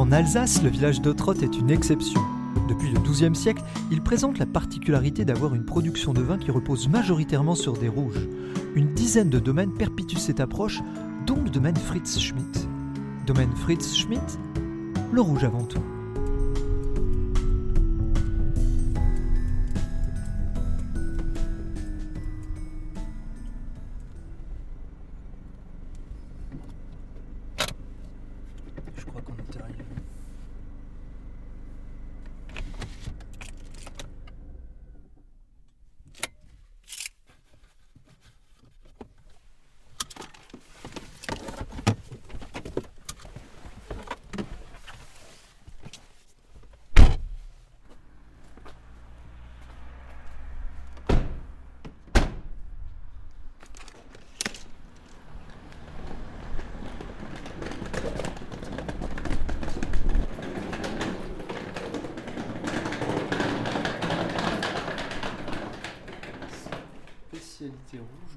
En Alsace, le village d'Autrotte est une exception. Depuis le XIIe siècle, il présente la particularité d'avoir une production de vin qui repose majoritairement sur des rouges. Une dizaine de domaines perpétuent cette approche, dont le domaine Fritz Schmidt. Domaine Fritz Schmidt, le rouge avant tout.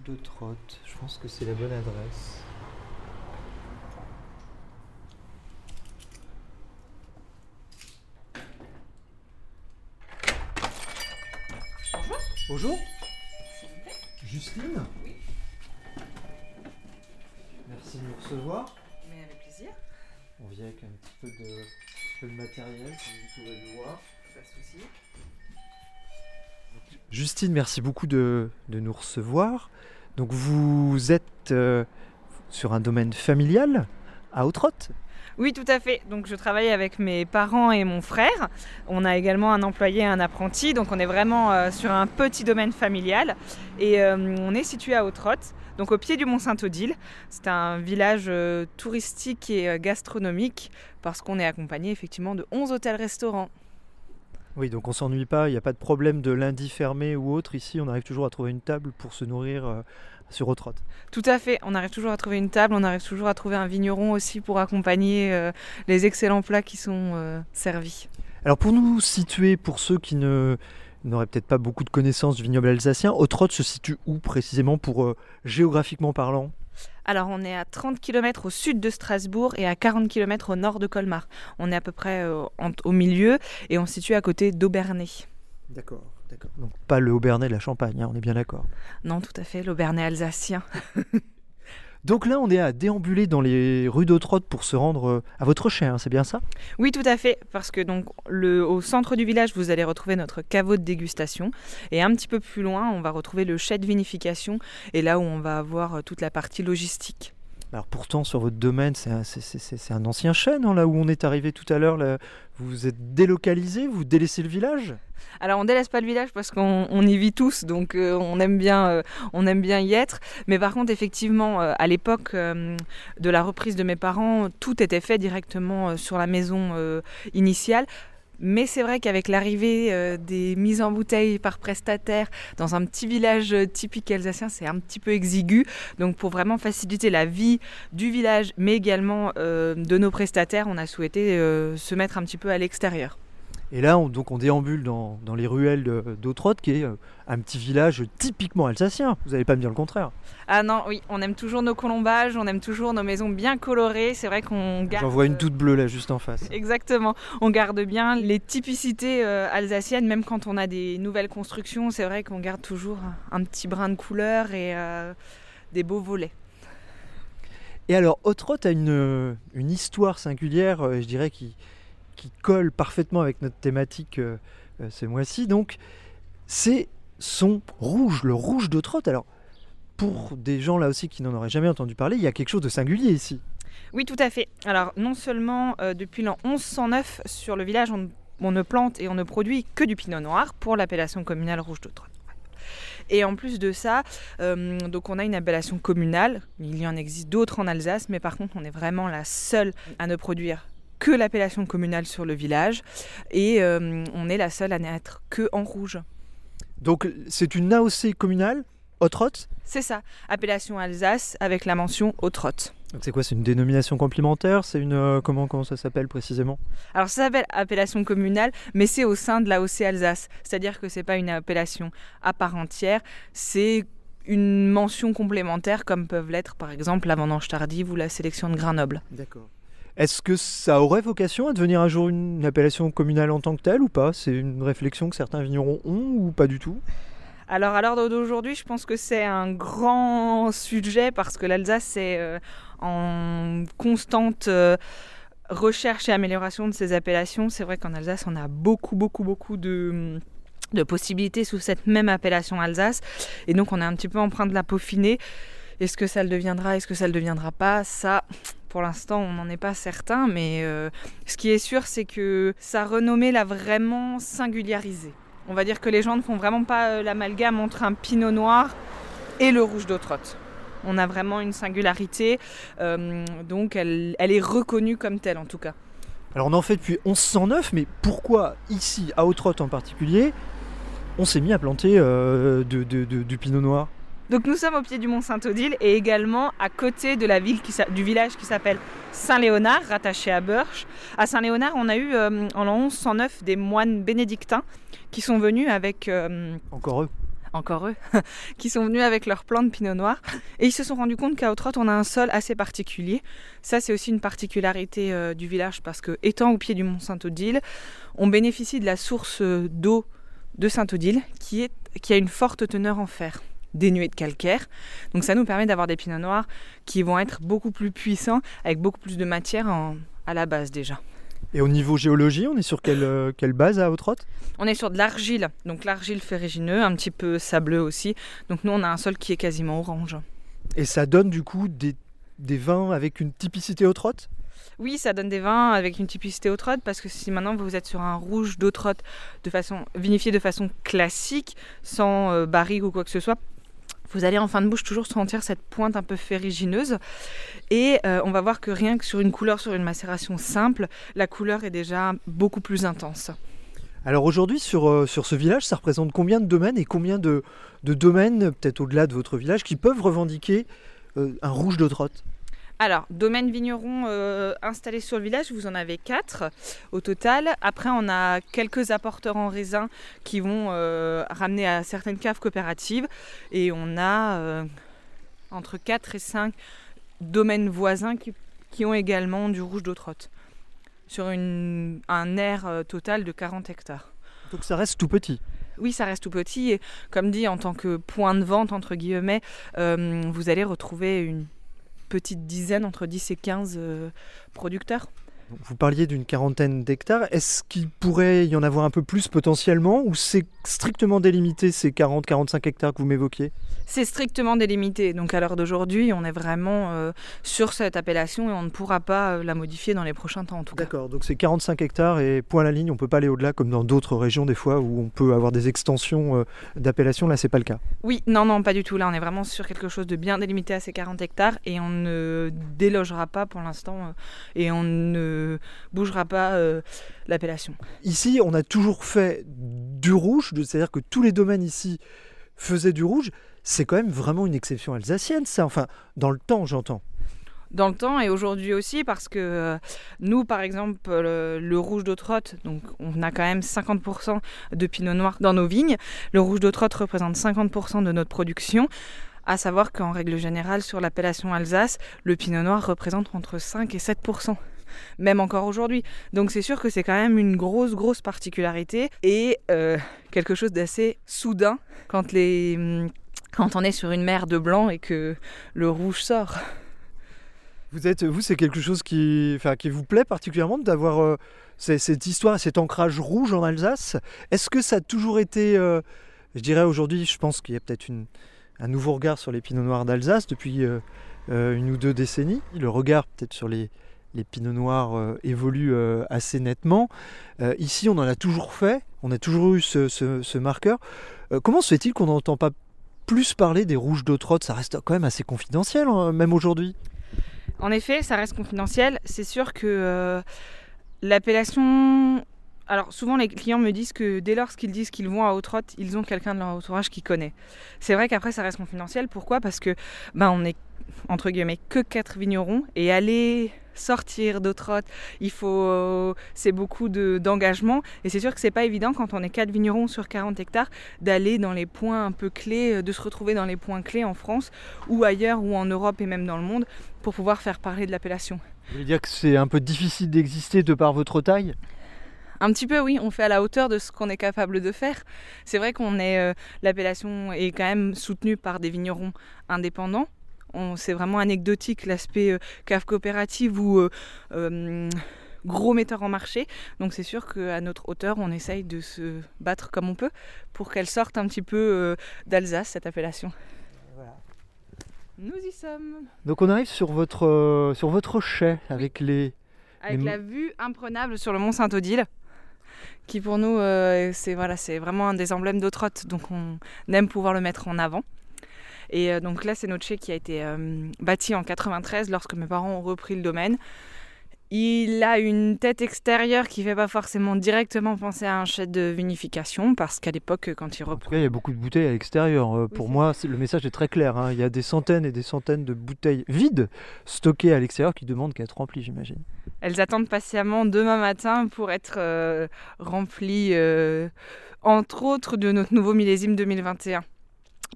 De trotte. Je pense que c'est la bonne adresse. Bonjour. Bonjour. Justine Oui. Merci de nous recevoir. Mais avec plaisir, On vient avec un petit peu de, un petit peu de matériel, comme vous pouvez le voir. pas de souci. Justine, merci beaucoup de, de nous recevoir. Donc vous êtes euh, sur un domaine familial à Autrotte. Oui, tout à fait. Donc je travaille avec mes parents et mon frère. On a également un employé et un apprenti. Donc on est vraiment euh, sur un petit domaine familial. Et euh, on est situé à Autrotte, donc au pied du Mont Saint-Odile. C'est un village touristique et gastronomique parce qu'on est accompagné effectivement de 11 hôtels-restaurants. Oui, donc on s'ennuie pas, il n'y a pas de problème de lundi fermé ou autre. Ici, on arrive toujours à trouver une table pour se nourrir euh, sur Autrotte. Tout à fait. On arrive toujours à trouver une table, on arrive toujours à trouver un vigneron aussi pour accompagner euh, les excellents plats qui sont euh, servis. Alors pour nous situer, pour ceux qui ne n'auraient peut-être pas beaucoup de connaissances du vignoble alsacien, Autrotte se situe où précisément pour géographiquement parlant? Alors, on est à 30 km au sud de Strasbourg et à 40 km au nord de Colmar. On est à peu près euh, en- au milieu et on se situe à côté d'Aubernay. D'accord, d'accord. Donc pas le Haut-Bernay de la Champagne, hein, on est bien d'accord. Non, tout à fait, l'Aubernay alsacien. Donc là, on est à déambuler dans les rues d'Autrotte pour se rendre euh, à votre chien, c'est bien ça? Oui, tout à fait, parce que donc le, au centre du village, vous allez retrouver notre caveau de dégustation et un petit peu plus loin, on va retrouver le chai de vinification et là où on va avoir euh, toute la partie logistique. Alors pourtant, sur votre domaine, c'est un, ancien chêne, hein, là où on est arrivé tout à l'heure. Vous vous êtes délocalisé, vous délaissez le village? Alors on délaisse pas le village parce qu'on on y vit tous, donc euh, on aime bien, euh, on aime bien y être. Mais par contre, effectivement, euh, à l'époque de la reprise de mes parents, tout était fait directement sur la maison initiale. Mais c'est vrai qu'avec l'arrivée euh, des mises en bouteille par prestataire dans un petit village euh, typique alsacien, c'est un petit peu exigu. Donc pour vraiment faciliter la vie du village, mais également euh, de nos prestataires, on a souhaité se mettre un petit peu à l'extérieur. Et là, on, donc on déambule dans, dans les ruelles de- d'Autrotte, qui est euh, un petit village typiquement alsacien. Vous n'allez pas me dire le contraire. Ah non, oui, on aime toujours nos colombages, on aime toujours nos maisons bien colorées. C'est vrai qu'on garde. J'en vois une toute bleue là, juste en face. Exactement. On garde bien les typicités euh, alsaciennes, même quand on a des nouvelles constructions. C'est vrai qu'on garde toujours un, petit brin de couleur et euh, des beaux volets. Et alors, Autrotte a une, une histoire singulière, je dirais, qui, qui colle parfaitement avec notre thématique euh, euh, ce mois-ci. Donc, c'est son rouge, le rouge d'Autrotte. Alors, pour des gens là aussi qui n'en auraient jamais entendu parler, il y a quelque chose de singulier ici. Oui, tout à fait. Alors, non seulement euh, depuis l'an 1109, sur le village, on, ne plante et on ne produit que du pinot noir pour l'appellation communale rouge d'Autrotte. Et en plus de ça, euh, donc on a une appellation communale. Il y en existe d'autres en Alsace, mais par contre, on est vraiment la seule à ne produire que l'appellation communale sur le village et euh, on est la seule à n'être que en rouge. Donc c'est une AOC communale, Haute-Rotte C'est ça, appellation Alsace avec la mention Haute-Rotte. C'est quoi C'est une dénomination complémentaire C'est une euh, comment comment ça s'appelle précisément? Alors ça s'appelle appellation communale, mais c'est au sein de l'AOC Alsace. C'est-à-dire que c'est pas une appellation à part entière, c'est une mention complémentaire comme peuvent l'être par exemple la vendange tardive ou la sélection de grains nobles. D'accord. Est-ce que ça aurait vocation à devenir un jour une appellation communale en tant que telle ou pas? C'est une réflexion que certains vignerons ont ou pas du tout? Alors à l'heure d'aujourd'hui, je pense que c'est un grand sujet parce que l'Alsace est euh, en constante euh, recherche et amélioration de ses appellations. C'est vrai qu'en Alsace, on a beaucoup, beaucoup, beaucoup de possibilités sous cette même appellation Alsace. Et donc on est un petit peu en train de la peaufiner. Est-ce que ça le deviendra? Est-ce que ça le deviendra pas? Ça, pour l'instant, on n'en est pas certain. Mais euh, ce qui est sûr, c'est que sa renommée l'a vraiment singularisé. On va dire que les gens ne font vraiment pas euh, l'amalgame entre un pinot noir et le rouge d'Autrotte. On a vraiment une singularité, euh, donc elle, est reconnue comme telle en tout cas. Alors on en fait depuis 1109, mais pourquoi ici, à Autrotte en particulier, on s'est mis à planter du pinot noir? Donc nous sommes au pied du mont Saint-Odile et également à côté de la ville qui s'a- du village qui s'appelle Saint-Léonard, rattaché à Burch. À Saint-Léonard, on a eu euh, en l'an 1109 des moines bénédictins qui sont venus avec euh, Encore eux. encore eux, qui sont venus avec leurs plants de pinot noir. Et ils se sont rendus compte qu'à Autrotte, on a un sol assez particulier. Ça, c'est aussi une particularité euh, du village parce que, étant au pied du mont Saint-Odile, on bénéficie de la source d'eau de Saint-Odile qui, est, qui a une forte teneur en fer dénuée de calcaire. Donc ça nous permet d'avoir des pinots noirs qui vont être beaucoup plus puissants, avec beaucoup plus de matière en- à la base déjà. Et au niveau géologie, on est sur quelle, euh, quelle base à Autrotte On est sur de l'argile, donc l'argile ferrugineux, un petit peu sableux aussi. Donc nous, on a un sol qui est quasiment orange. Et ça donne du coup des, des vins avec une typicité Autrotte Oui, ça donne des vins avec une typicité Autrotte parce que si maintenant vous êtes sur un rouge d'Autrotte de façon vinifié de façon classique, sans euh, barrique ou quoi que ce soit, vous allez en fin de bouche toujours sentir cette pointe un peu ferrugineuse. Et euh, on va voir que rien que sur une couleur, sur une macération simple, la couleur est déjà beaucoup plus intense. Alors aujourd'hui, sur, euh, ce village, ça représente combien de domaines et combien de, de domaines, peut-être au-delà de votre village, qui peuvent revendiquer euh, un rouge d'Autrotte Alors, domaine vigneron euh, installé sur le village, vous en avez quatre au total. Après, on a quelques apporteurs en raisin qui vont euh, ramener à certaines caves coopératives. Et on a euh, entre 4 et 5 domaines voisins qui, qui ont également du rouge d'Autrotte. Sur une- un air euh, total de 40 hectares. Donc ça reste tout petit. Oui, ça reste tout petit et comme dit, en tant que point de vente, entre guillemets, vous allez retrouver une petite dizaine, entre 10 et 15 euh, producteurs. Vous parliez d'une quarantaine d'hectares. Est-ce qu'il pourrait y en avoir un peu plus potentiellement ou c'est strictement délimité ces 40-45 hectares que vous m'évoquiez? C'est strictement délimité, donc à l'heure d'aujourd'hui, on est vraiment euh, sur cette appellation et on ne pourra pas euh, la modifier dans les prochains temps en tout cas. D'accord, donc c'est 45 hectares et point à la ligne, on peut pas aller au-delà comme dans d'autres régions des fois où on peut avoir des extensions euh, d'appellation, là c'est pas le cas. Oui, non, non, pas du tout. Là, on est vraiment sur quelque chose de bien délimité à ces 40 hectares et on ne délogera pas pour l'instant euh, et on ne bougera pas euh, l'appellation. Ici, on a toujours fait du rouge, c'est-à-dire que tous les domaines ici faisaient du rouge. C'est quand même vraiment une exception alsacienne, ça. Enfin, dans le temps, j'entends. dans le temps et aujourd'hui aussi parce que euh, nous par exemple le, le rouge d'Autrotte donc on a quand même 50% de pinot noir dans nos vignes le rouge d'Autrotte représente 50% de notre production à savoir qu'en règle générale sur l'appellation Alsace le pinot noir représente entre 5 et 7% même encore aujourd'hui. Donc c'est sûr que c'est quand même une grosse, grosse particularité et euh, quelque chose d'assez soudain quand, les, hum, quand on est sur une mer de blanc et que le rouge sort. Vous êtes, vous, c'est quelque chose qui, enfin, qui vous plaît particulièrement d'avoir euh, cette histoire, cet ancrage rouge en Alsace? Est-ce que ça a toujours été, euh, je dirais aujourd'hui, je pense qu'il y a peut-être un nouveau regard sur les pinots noirs d'Alsace depuis une ou deux décennies. Le regard peut-être sur les, les pinots noirs euh, évolue euh, assez nettement. Euh, ici, on en a toujours fait, on a toujours eu ce, marqueur. Comment se fait-il qu'on n'entend pas plus parler des rouges d'Autrotte? Ça reste quand même assez confidentiel, hein, même aujourd'hui. En effet, ça reste confidentiel. C'est sûr que l'appellation. Alors souvent les clients me disent que dès lors qu'ils disent qu'ils vont à Autrotte, ils ont quelqu'un de leur entourage qui connaît. C'est vrai qu'après ça reste confidentiel. Pourquoi? Parce que ben on est entre guillemets que quatre vignerons et aller sortir d'Autrotte, il faut c'est beaucoup de, d'engagement et c'est sûr que c'est pas évident quand on est quatre vignerons sur 40 hectares d'aller dans les points un peu clés, de se retrouver dans les points clés en France ou ailleurs ou en Europe et même dans le monde pour pouvoir faire parler de l'appellation. Vous voulez dire que c'est un peu difficile d'exister de par votre taille? Un petit peu, oui, on fait à la hauteur de ce qu'on est capable de faire. C'est vrai qu'on est, euh, l'appellation est quand même soutenue par des vignerons indépendants. C'est vraiment anecdotique l'aspect euh, cave coopérative ou euh, euh, gros metteur en marché. Donc c'est sûr qu'à notre hauteur, on essaye de se battre comme on peut pour qu'elle sorte un petit peu d'Alsace, cette appellation. Nous y sommes. Donc on arrive sur votre, sur votre chai avec les... Avec la vue imprenable sur le mont Saint-Odile qui pour nous, c'est voilà, vraiment un des emblèmes d'Autrotte, donc on aime pouvoir le mettre en avant. Et euh, donc là, c'est notre chai qui a été euh, bâti en 93 lorsque mes parents ont repris le domaine. Il a une tête extérieure qui ne fait pas forcément directement penser à un chai de vinification parce qu'à l'époque, quand il reprend. il y a beaucoup de bouteilles à l'extérieur. Euh, pour moi, le message est très clair. Hein. Il y a des centaines et des centaines de bouteilles vides stockées à l'extérieur qui demandent qu'à être remplies, j'imagine. Elles attendent patiemment demain matin pour être remplies, entre autres, de notre nouveau millésime 2021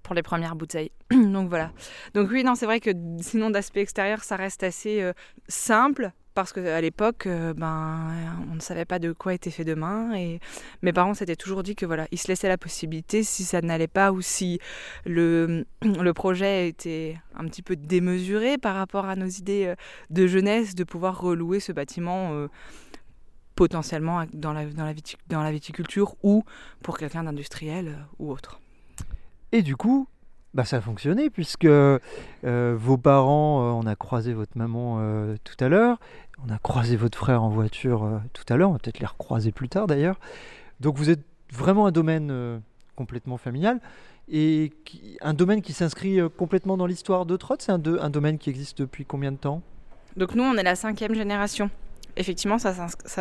pour les premières bouteilles. Donc voilà. Donc oui, non, c'est vrai que sinon d'aspect extérieur, ça reste assez euh, simple parce qu'à l'époque, euh, ben, on ne savait pas de quoi était fait demain et mes parents s'étaient toujours dit que voilà, ils se laissaient la possibilité si ça n'allait pas ou si le, le projet était un petit peu démesuré par rapport à nos idées euh, de jeunesse, de pouvoir relouer ce bâtiment potentiellement dans la, dans la, dans la viticulture ou pour quelqu'un d'industriel ou autre. Et du coup, bah, ça a fonctionné puisque euh, vos parents, euh, on a croisé votre maman euh, tout à l'heure, on a croisé votre frère en voiture tout à l'heure, on va peut-être les recroiser plus tard d'ailleurs. Donc vous êtes vraiment un domaine complètement familial et un domaine qui s'inscrit complètement dans l'histoire de Trott. C'est un, un domaine qui existe depuis combien de temps? Donc nous, on est la cinquième génération effectivement, ça,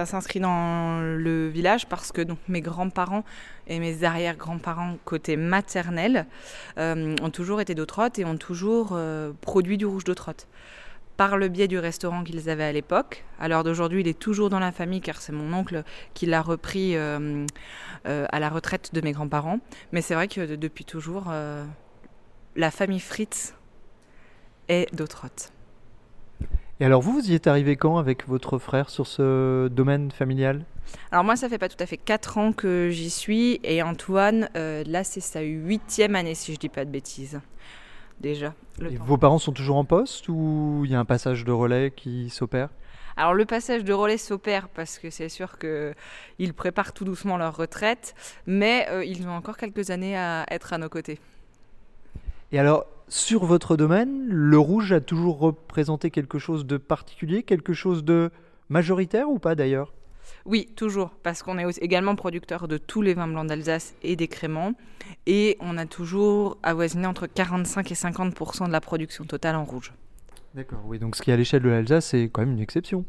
s'inscrit dans le village parce que donc, mes grands-parents et mes arrière-grands-parents côté maternel euh, ont toujours été d'Autrotte et ont toujours euh, produit du rouge d'Autrotte par le biais du restaurant qu'ils avaient à l'époque. À l'heure d'aujourd'hui, il est toujours dans la famille car c'est mon oncle qui l'a repris euh, à la retraite de mes grands-parents. Mais c'est vrai que depuis toujours, la famille Fritz est d'Autrotte. Et alors vous, vous y êtes arrivé quand avec votre frère sur ce domaine familial? Alors moi, ça fait pas tout à fait 4 ans que j'y suis et Antoine, euh, là c'est sa huitième année si je dis pas de bêtises. Déjà. Et vos parents sont toujours en poste ou il y a un passage de relais qui s'opère? Alors le passage de relais s'opère parce que c'est sûr qu'ils préparent tout doucement leur retraite, mais euh, ils ont encore quelques années à être à nos côtés. Et alors, sur votre domaine, le rouge a toujours représenté quelque chose de particulier, quelque chose de majoritaire ou pas d'ailleurs? Oui, toujours, parce qu'on est également producteur de tous les vins blancs d'Alsace et des créments, et on a toujours avoisiné entre 45 et 50 de la production totale en rouge. D'accord, oui, donc ce qui est à l'échelle de l'Alsace, c'est quand même une exception.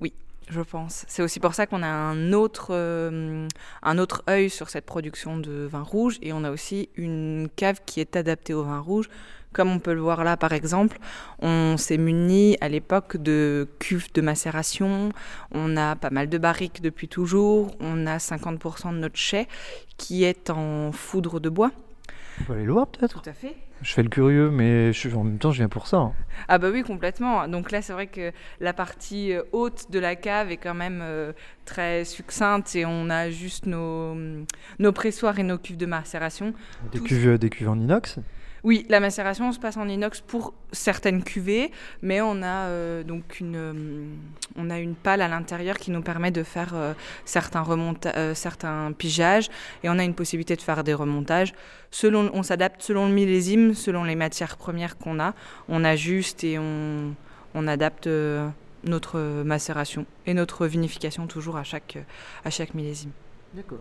Oui, je pense. C'est aussi pour ça qu'on a un autre, euh, un autre œil sur cette production de vin rouge et on a aussi une cave qui est adaptée au vin rouge. Comme on peut le voir là par exemple, on s'est muni à l'époque de cuves de macération, on a pas mal de barriques depuis toujours, on a 50% de notre chai qui est en foudre de bois. On peut aller le voir peut-être? Tout à fait. Je fais le curieux, mais je, en même temps, je viens pour ça. Hein. Ah bah oui, complètement. Donc là, c'est vrai que la partie euh, haute de la cave est quand même euh, très succincte et on a juste nos, nos pressoirs et nos cuves de macération. Des, cuves, des cuves en inox? Oui, la macération se passe en inox pour certaines cuvées, mais on a euh, donc une, euh, on a une pale à l'intérieur qui nous permet de faire euh, certains, certains pigeages et on a une possibilité de faire des remontages. Selon, on s'adapte selon le millésime, selon les matières premières qu'on a. On ajuste et on, on adapte notre macération et notre vinification toujours à chaque, à chaque millésime. D'accord.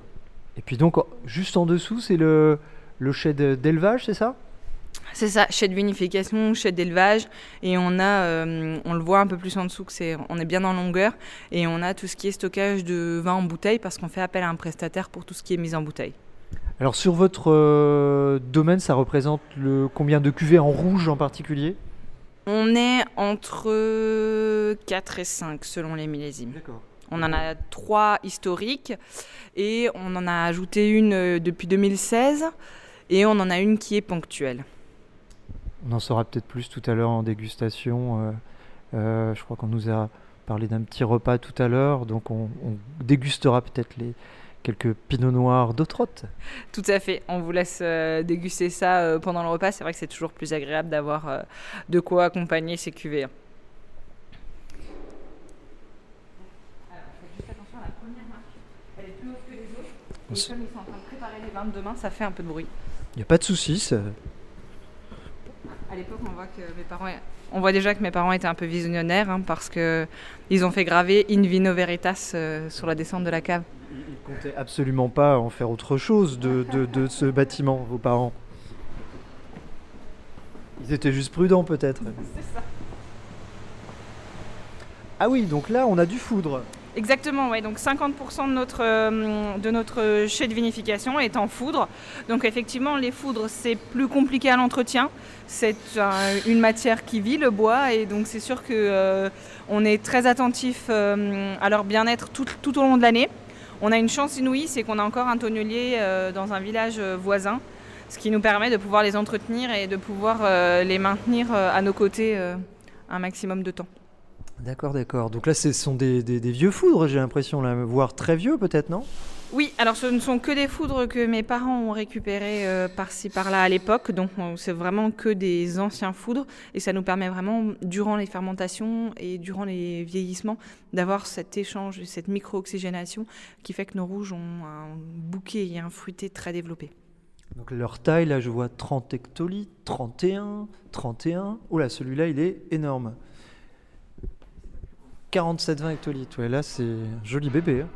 Et puis donc, juste en dessous, c'est le le chai d'élevage, c'est ça? C'est ça, chai de vinification, chai d'élevage, et on a, euh, on le voit un peu plus en dessous que c'est, on est bien en longueur, et on a tout ce qui est stockage de vin en bouteille parce qu'on fait appel à un prestataire pour tout ce qui est mise en bouteille. Alors sur votre euh, domaine, ça représente le combien de cuvées en rouge en particulier? On est entre 4 et 5 selon les millésimes. D'accord. On en a trois historiques et on en a ajouté une euh, depuis 2016 et on en a une qui est ponctuelle. On en saura peut-être plus tout à l'heure en dégustation. Euh, euh, je crois qu'on nous a parlé d'un petit repas tout à l'heure, donc on, dégustera peut-être les quelques pinots noirs d'Autrotte. Tout à fait, on vous laisse euh, déguster ça pendant le repas. C'est vrai que c'est toujours plus agréable d'avoir de quoi accompagner ces cuvées. Hein. Elle est plus haute que les autres. Et comme ils sont en train de préparer les vins de demain, ça fait un peu de bruit. Il n'y a pas de souci. À l'époque, on voit que mes parents, on voit déjà que mes parents étaient un peu visionnaires hein, parce que ils ont fait graver In Vino Veritas euh, sur la descente de la cave. Ils comptaient absolument pas en faire autre chose de, de, ce bâtiment, vos parents. Ils étaient juste prudents peut-être. C'est ça. Ah oui, donc là on a du foudre. Exactement, ouais. Donc 50% de notre, euh, de notre chai de vinification est en foudre. Donc effectivement, les foudres, c'est plus compliqué à l'entretien. C'est une matière qui vit, le bois, et donc c'est sûr qu'on euh, est très attentif euh, à leur bien-être tout, tout, au long de l'année. On a une chance inouïe, c'est qu'on a encore un tonnelier dans un village voisin, ce qui nous permet de pouvoir les entretenir et de pouvoir les maintenir à nos côtés un maximum de temps. D'accord, d'accord. Donc là, ce sont des, vieux foudres, j'ai l'impression, voire très vieux peut-être, non? Oui, alors ce ne sont que des foudres que mes parents ont récupérées euh, par-ci par-là à l'époque, donc c'est vraiment que des anciens foudres, et ça nous permet vraiment, durant les fermentations et durant les vieillissements, d'avoir cet échange, cette micro-oxygénation qui fait que nos rouges ont un bouquet et un fruité très développé. Donc leur taille, là je vois 30 hectolitres, 31, 31. Oula, celui-là il est énorme. 47,20 hectolitres, ouais, là c'est un joli bébé. Hein.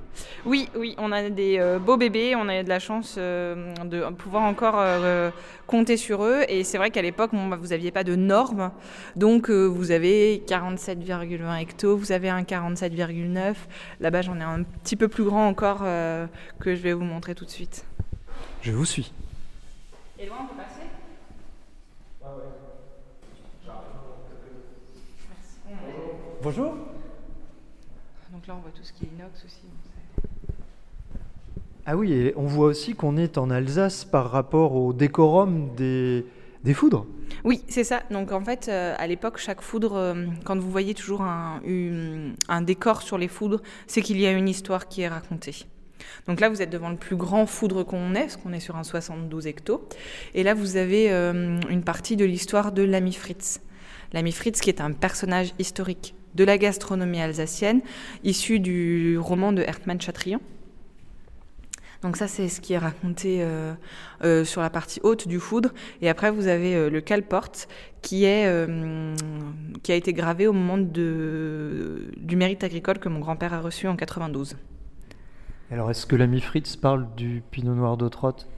Oui, oui, on a des euh, beaux bébés, on a de la chance euh, de pouvoir encore euh, compter sur eux. Et c'est vrai qu'à l'époque, bah, vous n'aviez pas de normes, donc vous avez 47,20 hectos, vous avez un 47,9. Là-bas, j'en ai un petit peu plus grand encore que je vais vous montrer tout de suite. Je vous suis. Et loin, on peut passer? Bonjour. Donc là, on voit tout ce qui est inox aussi. Ah oui, et on voit aussi qu'on est en Alsace par rapport au décorum des, des foudres. Oui, c'est ça. Donc en fait, euh, à l'époque, chaque foudre, euh, quand vous voyez toujours un, un décor sur les foudres, c'est qu'il y a une histoire qui est racontée. Donc là, vous êtes devant le plus grand foudre qu'on ait, parce qu'on est sur un 72 hecto. Et là, vous avez euh, une partie de l'histoire de l'ami Fritz. L'ami Fritz, qui est un personnage historique de la gastronomie alsacienne, issu du roman de Hermann Chatrian. Donc ça, c'est ce qui est raconté euh, euh, sur la partie haute du foudre. Et après, vous avez euh, le calport qui, est, qui a été gravé au moment du mérite agricole que mon grand-père a reçu en 92. Alors, est-ce que l'ami Fritz parle du pinot noir d'Autrotte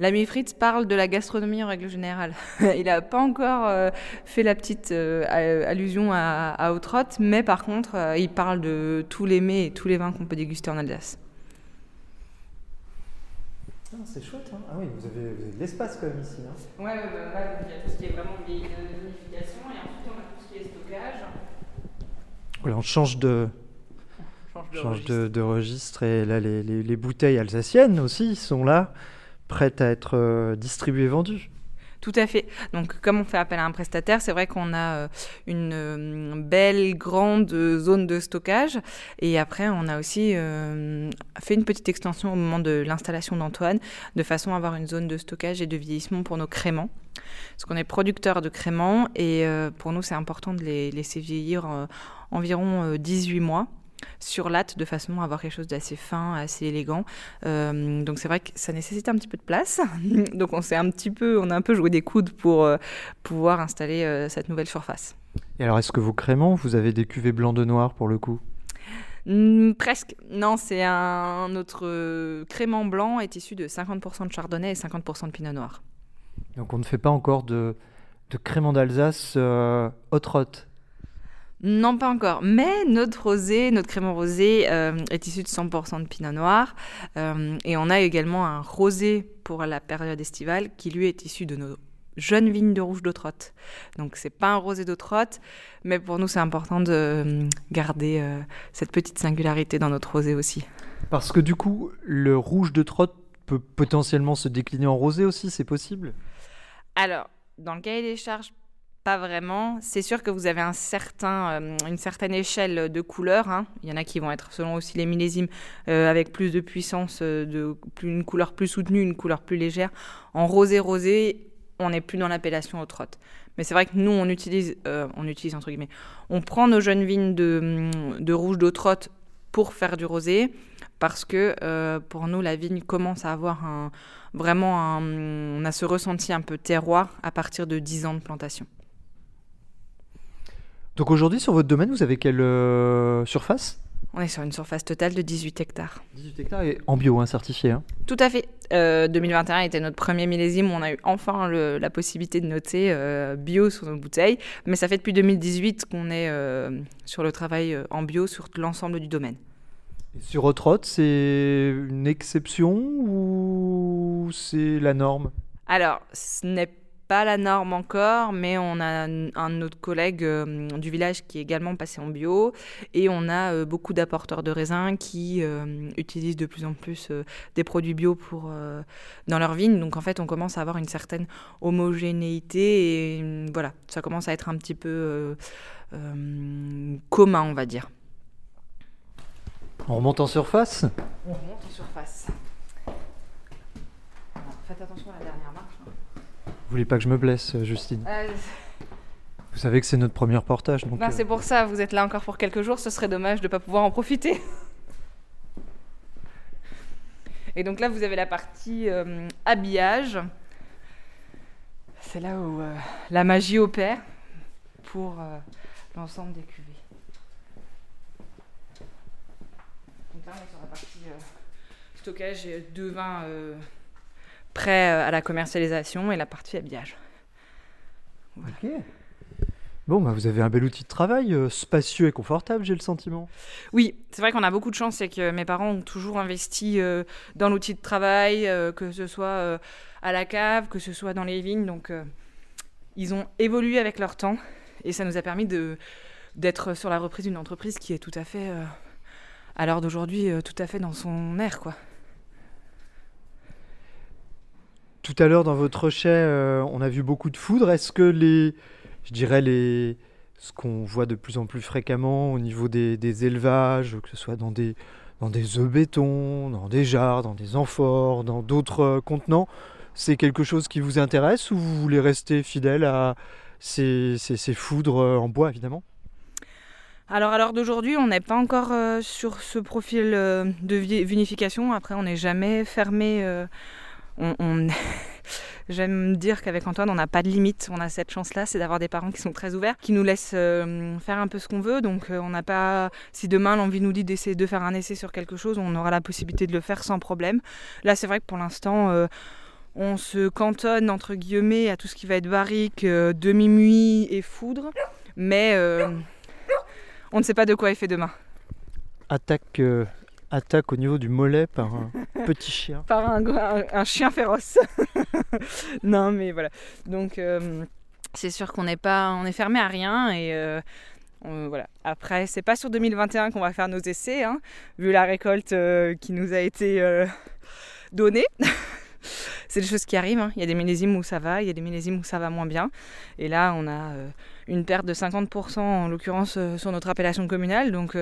L'ami Fritz parle de la gastronomie en règle générale. il n'a pas encore euh, fait la petite euh, allusion à, à mais par contre, euh, il parle de tous les mets et tous les vins qu'on peut déguster en Alsace. Ah, c'est chouette, hein. ah oui, vous avez, de l'espace quand même ici. Hein. Oui, ouais, bah, il y a tout ce qui est vraiment vinification et ensuite on a tout ce qui est stockage. on change de, change de, registre. et là les, les, bouteilles alsaciennes aussi sont là prête à être euh, distribuée et vendue. Tout à fait. Donc, comme on fait appel à un prestataire, c'est vrai qu'on a euh, une euh, belle grande zone de stockage. Et après, on a aussi fait une petite extension au moment de l'installation d'Antoine, de façon à avoir une zone de stockage et de vieillissement pour nos créments. Parce qu'on est producteur de créments et pour nous, c'est important de les laisser vieillir environ 18 mois sur latte de façon à avoir quelque chose d'assez fin, assez élégant. Euh, donc c'est vrai que ça nécessite un petit peu de place. donc on s'est un petit peu, on a un peu joué des coudes pour euh, pouvoir installer euh, cette nouvelle surface. Et alors est-ce que vos créments, vous avez des cuvées blanc de noir pour le coup? Mm, presque. Non, c'est un notre crément blanc est issu de 50% de chardonnay et 50% de pinot noir. Donc on ne fait pas encore de, de crément d'Alsace euh, hot rot. Non, pas encore. Mais notre rosé, notre crément rosé euh, est issu de 100% de pinot noir. Euh, et on a également un rosé pour la période estivale qui lui est issu de nos jeunes vignes de rouge d'Autrotte. Donc c'est pas un rosé d'Autrotte, mais pour nous c'est important de euh, garder euh, cette petite singularité dans notre rosé aussi. Parce que du coup, le rouge de trotte peut potentiellement se décliner en rosé aussi, c'est possible? Alors, dans le cahier des charges, pas vraiment. C'est sûr que vous avez un certain, euh, une certaine échelle de couleurs. hein. Il y en a qui vont être, selon aussi les millésimes, euh, avec plus de puissance, euh, une couleur plus soutenue, une couleur plus légère. En rosé-rosé, on n'est plus dans l'appellation au trotte. Mais c'est vrai que nous, on utilise, on utilise entre guillemets, on prend nos jeunes vignes de, de rouge d'eau trotte pour faire du rosé, parce que pour nous, la vigne commence à avoir vraiment un, on a ce ressenti un peu terroir à partir de 10 ans de plantation. Donc aujourd'hui, sur votre domaine, vous avez quelle euh, surface? On est sur une surface totale de 18 hectares. 18 hectares et en bio, hein, certifié. hein. Tout à fait. Euh, 2021 était notre premier millésime où on a eu enfin le- la possibilité de noter euh, bio sur nos bouteilles. Mais ça fait depuis 2018 qu'on est euh, sur le travail euh, en bio sur l'ensemble du domaine. Et sur hot rot, c'est une exception ou c'est la norme? Alors, ce n'est pas la norme encore, mais on a un, un de nos collègues euh, du village qui est également passé en bio. Et on a euh, beaucoup d'apporteurs de raisins qui euh, utilisent de plus en plus des produits bio pour, dans leurs vignes. Donc en fait, on commence à avoir une certaine homogénéité. Et voilà, ça commence à être un petit peu commun, on va dire. On remonte en surface? On remonte en surface. faites attention à la dernière marche. Vous voulez pas que je me blesse, euh, Justine Euh, Vous savez que c'est notre premier reportage, donc... Ben, euh, c'est pour ça, vous êtes là encore pour quelques jours, ce serait dommage de ne pas pouvoir en profiter. Et donc là, vous avez la partie euh, habillage. C'est là où la magie opère pour l'ensemble des cuvées. Donc là, on est sur la partie stockage de vins prêts euh, à la commercialisation et la partie habillage. Ok. Bon, bah, vous avez un bel outil de travail, euh, spacieux et confortable, j'ai le sentiment. Oui, c'est vrai qu'on a beaucoup de chance, c'est que mes parents ont toujours investi euh, dans l'outil de travail, euh, que ce soit à la cave, que ce soit dans les vignes. Donc, ils ont évolué avec leur temps et ça nous a permis de d'être sur la reprise d'une entreprise qui est tout à fait, à l'heure d'aujourd'hui, tout à fait dans son air, quoi. Tout à l'heure, dans votre chai, euh, on a vu beaucoup de foudre. Est-ce que les, je dirais les, ce qu'on voit de plus en plus fréquemment au niveau des, élevages, que ce soit dans des, dans des œufs béton, dans des jarres, dans des amphores, dans d'autres euh, contenants, c'est quelque chose qui vous intéresse ou vous voulez rester fidèle à ces, foudres euh, en bois, évidemment? Alors, à l'heure d'aujourd'hui, on n'est pas encore euh, sur ce profil euh, de vi- vinification. Après, on n'est jamais fermé. J'aime dire qu'avec Antoine, on n'a pas de limite. On a cette chance-là, c'est d'avoir des parents qui sont très ouverts, qui nous laissent euh, faire un peu ce qu'on veut. Donc, euh, on n'a pas. Si demain l'envie nous dit d'essayer de faire un essai sur quelque chose, on aura la possibilité de le faire sans problème. Là, c'est vrai que pour l'instant. euh, on se cantonne entre guillemets à tout ce qui va être barrique, demi-muit et foudre, mais on ne sait pas de quoi est fait demain. attaque, attaque au niveau du mollet par un petit chien. Par un, un- un chien féroce. non, mais voilà. Donc, euh, c'est sûr qu'on n'est pas, on est fermé à rien et euh, on- voilà. Après, c'est pas sur 2021 qu'on va faire nos essais, hein, vu la récolte euh, qui nous a été euh, donnée. c'est des choses qui arrivent. hein. Il y a des millésimes où ça va, il y a des millésimes où ça va moins bien. Et là, on a une perte de 50% en l'occurrence sur notre appellation communale. Donc,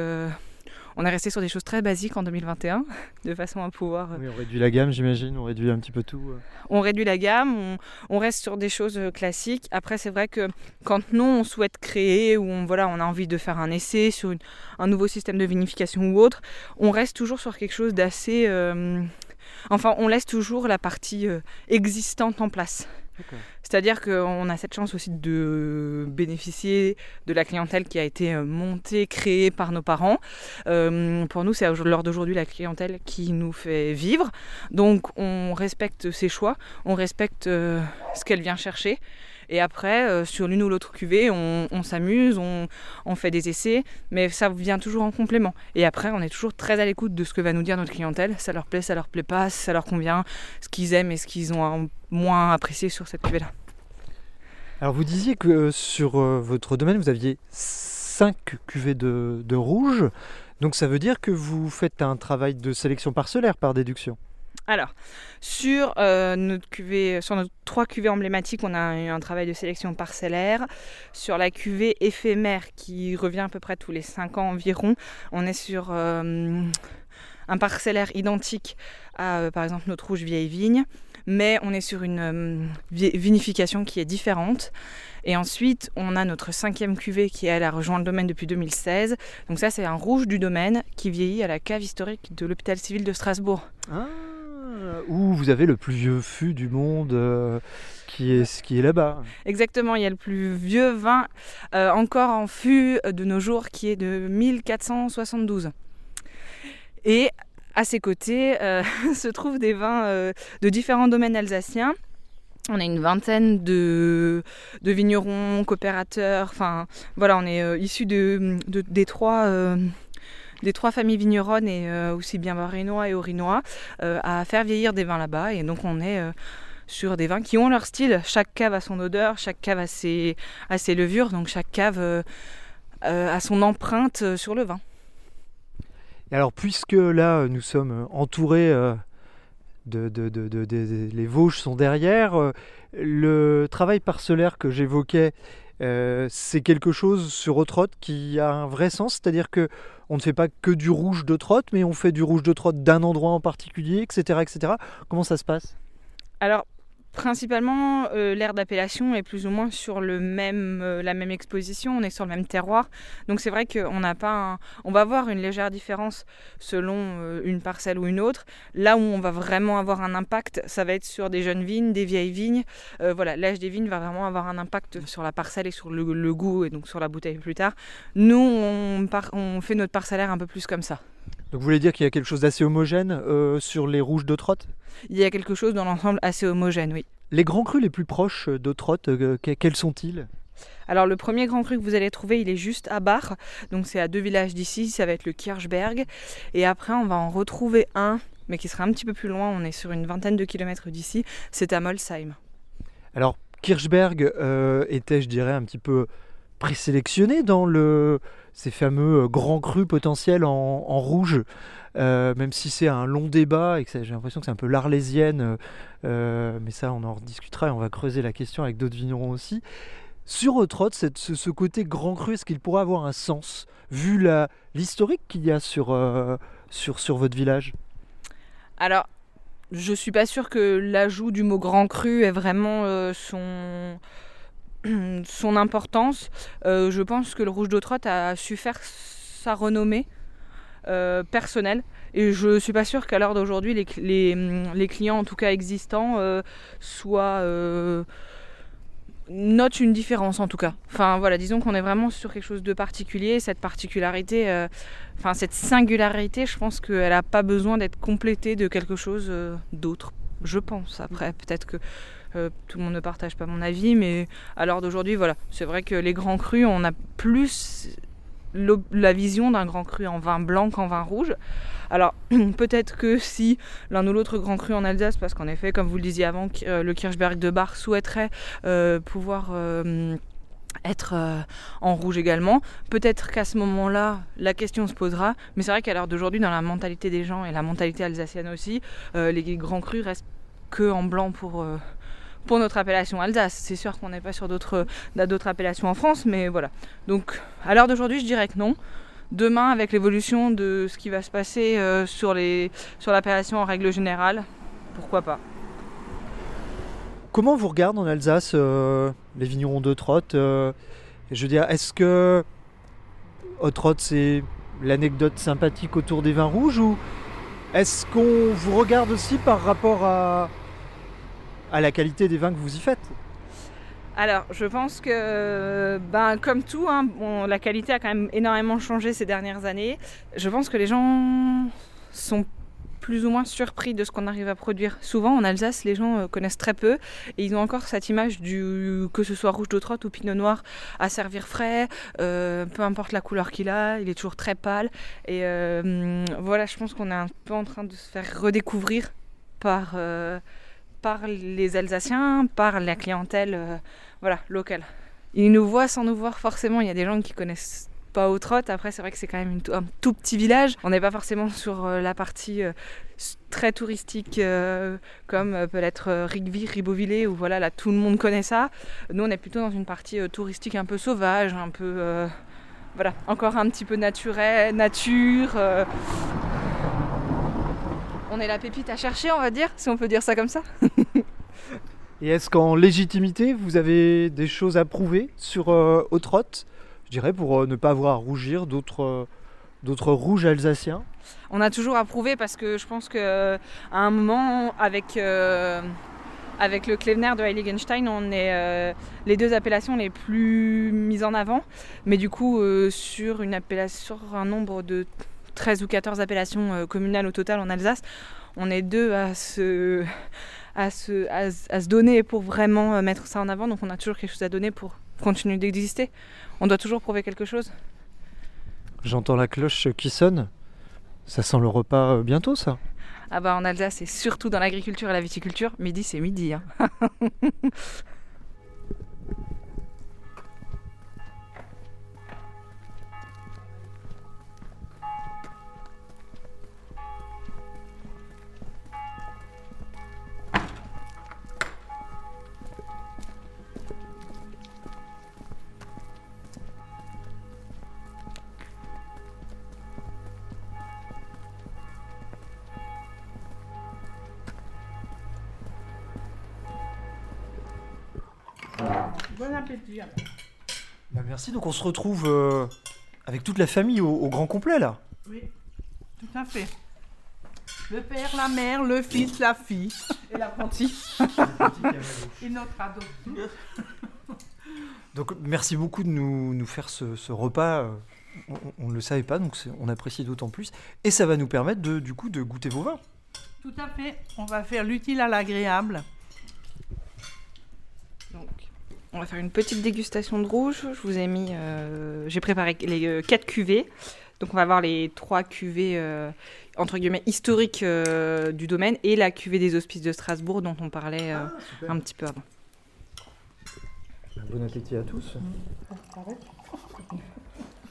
on est resté sur des choses très basiques en 2021, de façon à pouvoir euh, Oui, on réduit la gamme, j'imagine, on réduit un petit peu tout. euh. on réduit la gamme, on, on reste sur des choses euh, classiques. Après, c'est vrai que quand nous, on souhaite créer ou on, voilà, on a envie de faire un essai sur une- un nouveau système de vinification ou autre, on reste toujours sur quelque chose d'assez... euh, enfin, on laisse toujours la partie euh, existante en place. C'est-à-dire qu'on a cette chance aussi de bénéficier de la clientèle qui a été euh, montée, créée par nos parents. Euh, pour nous, c'est l'heure d'aujourd'hui la clientèle qui nous fait vivre. Donc on respecte ses choix, on respecte euh, ce qu'elle vient chercher. Et après, euh, sur l'une ou l'autre cuvée, on, s'amuse, on, fait des essais, mais ça vient toujours en complément. Et après, on est toujours très à l'écoute de ce que va nous dire notre clientèle. Ça leur plaît, ça leur plaît pas, ça leur convient, ce qu'ils aiment et ce qu'ils ont moins apprécié sur cette cuvée-là. Alors vous disiez que sur euh, votre domaine, vous aviez 5 cuvées de, de rouge. Donc ça veut dire que vous faites un travail de sélection parcellaire par déduction? Alors, sur, euh, notre cuvée, sur nos trois cuvées emblématiques, on a eu un travail de sélection parcellaire. Sur la cuvée éphémère, qui revient à peu près tous les 5 ans environ, on est sur euh, un parcellaire identique à, euh, par exemple, notre rouge vieille vigne, mais on est sur une vinification qui est différente. Et ensuite, on a notre cinquième cuvée qui, elle, a rejoint le domaine depuis 2016. Donc ça, c'est un rouge du domaine qui vieillit à la cave historique de l'hôpital civil de Strasbourg. Ah où vous avez le plus vieux fût du monde euh, qui est, qui est là-bas. Exactement, il y a le plus vieux vin euh, encore en fût de nos jours qui est de 1472. Et à ses côtés euh, se trouvent des vins euh, de différents domaines alsaciens. On a une vingtaine de, vignerons, coopérateurs, enfin voilà, on est euh, issus de, de, des trois des trois familles vigneronnes et euh, aussi bien Varinois et Orinois euh, à faire vieillir des vins là-bas. Et donc on est euh, sur des vins qui ont leur style. Chaque cave a son odeur, chaque cave a ses, levures, donc chaque cave a son empreinte sur le vin. Et alors puisque là nous sommes entourés de, les Vosges sont derrière, le travail parcellaire que j'évoquais euh, c'est quelque chose sur Otrotte qui a un vrai sens, c'est-à-dire que on ne fait pas que du rouge de trotte, mais on fait du rouge de trotte d'un endroit en particulier, etc., etc. Comment ça se passe? Alors, Principalement, euh, l'aire d'appellation est plus ou moins sur le même, euh, la même exposition, on est sur le même terroir. Donc c'est vrai qu'on n'a pas un... On va avoir une légère différence selon euh, une parcelle ou une autre. Là où on va vraiment avoir un impact, ça va être sur des jeunes vignes, des vieilles vignes. Voilà, l'âge des vignes va vraiment avoir un impact sur la parcelle et sur le, goût et donc sur la bouteille plus tard. Nous, on, on fait notre parcellaire un peu plus comme ça. Donc vous voulez dire qu'il y a quelque chose d'assez homogène euh, sur les rouges de trotte? Il y a quelque chose dans l'ensemble assez homogène, oui. Les grands crus les plus proches de trotte, euh, quels sont-ils? Alors le premier grand cru que vous allez trouver, il est juste à Bar, donc c'est à deux villages d'ici, ça va être le Kirchberg. Et après on va en retrouver un, mais qui sera un petit peu plus loin, on est sur une vingtaine de kilomètres d'ici, c'est à Molsheim. Alors Kirchberg euh, était, je dirais, un petit peu présélectionné dans le, ces fameux euh, grands crus potentiels en, rouge, euh, même si c'est un long débat et que j'ai l'impression que c'est un peu l'arlésienne, euh, mais ça on en rediscutera et on va creuser la question avec d'autres vignerons aussi. Sur Eutrotte, ce, ce côté grand cru, est-ce qu'il pourrait avoir un sens, vu l'historique qu'il y a sur, sur, sur votre village? Alors, je suis pas sûre que l'ajout du mot grand cru ait vraiment son son importance. Euh, je pense que le Rouge d'Autrotte a su faire sa renommée euh, personnelle. Et je ne suis pas sûre qu'à l'heure d'aujourd'hui, les, les, clients, en tout cas existants, euh, soient. Notent une différence en tout cas. Enfin voilà, disons qu'on est vraiment sur quelque chose de particulier. Cette particularité, enfin cette singularité, je pense qu'elle n'a pas besoin d'être complétée de quelque chose d'autre. Je pense. Après, peut-être que euh, tout le monde ne partage pas mon avis, mais à l'heure d'aujourd'hui, voilà, c'est vrai que les grands crus, on a plus la vision d'un grand cru en vin blanc qu'en vin rouge. Alors peut-être que si l'un ou l'autre grand cru en Alsace, parce qu'en effet, comme vous le disiez avant, euh, le Kirchberg de Bar souhaiterait euh, pouvoir être en rouge également. Peut-être qu'à ce moment-là, la question se posera, mais c'est vrai qu'à l'heure d'aujourd'hui, dans la mentalité des gens et la mentalité alsacienne aussi, les grands crus restent que en blanc pour pour notre appellation Alsace. C'est sûr qu'on n'est pas sur d'autres d'autres appellations en France, mais voilà. Donc à l'heure d'aujourd'hui, je dirais que non. Demain, avec l'évolution de ce qui va se passer euh, sur l'appellation en règle générale, pourquoi pas. Comment vous regardez en Alsace euh, les vignerons de Trotte euh, Je veux dire, est-ce que Trotte c'est l'anecdote sympathique autour des vins rouges ou est-ce qu'on vous regarde aussi par rapport à à la qualité des vins que vous y faites Alors, je pense que, ben, comme tout, hein, la qualité a quand même énormément changé ces dernières années. Je pense que les gens sont plus ou moins surpris de ce qu'on arrive à produire. Souvent en Alsace, les gens euh, connaissent très peu et ils ont encore cette image du que ce soit rouge de trotte ou pinot noir à servir frais, euh, peu importe la couleur qu'il a, il est toujours très pâle. Et euh, voilà, je pense qu'on est un peu en train de se faire redécouvrir par, par les Alsaciens, par la clientèle voilà, locale. Ils nous voient sans nous voir forcément, il y a des gens qui connaissent pas au trot. Après, c'est vrai que c'est quand même un tout petit village. On n'est pas forcément sur euh, la partie euh, très touristique euh, comme peut être Rigby, Ribeauvillé, où voilà, là tout le monde connaît ça. Nous, on est plutôt dans une partie touristique un peu sauvage, un peu. voilà, encore un petit peu naturel, nature. On est la pépite à chercher, on va dire, si on peut dire ça comme ça. Et est-ce qu'en légitimité, vous avez des choses à prouver sur au trot je dirais, pour euh, ne pas avoir à rougir d'autres euh, d'autres rouges alsaciens? On a toujours approuvé parce que je pense qu'à un moment, avec, euh, avec le Klevener de Heiligenstein, on est les deux appellations les plus mises en avant. Mais du coup, sur, une appellation, sur un nombre de 13 ou 14 appellations communales au total en Alsace, on est deux à se, à se, à se donner pour vraiment mettre ça en avant. Donc on a toujours quelque chose à donner pour continuer d'exister on doit toujours prouver quelque chose. J'entends la cloche qui sonne. Ça sent le repas euh, bientôt, ça Ah bah en Alsace, et surtout dans l'agriculture et la viticulture, midi c'est midi. Hein. Bah, merci, donc on se retrouve euh, avec toute la famille au, grand complet là. Oui, tout à fait. Le père, la mère, le fils, la fille et l'apprenti. et notre ado. Donc merci beaucoup de nous, faire ce, repas. On ne le savait pas, donc on apprécie d'autant plus. Et ça va nous permettre de, du coup de goûter vos vins. Tout à fait. On va faire l'utile à l'agréable. On va faire une petite dégustation de rouge. Je vous ai mis, euh, j'ai préparé les euh, quatre cuvées. Donc on va voir les trois cuvées euh, entre guillemets historiques du domaine et la cuvée des hospices de Strasbourg dont on parlait ah, un petit peu avant. Bon appétit à tous.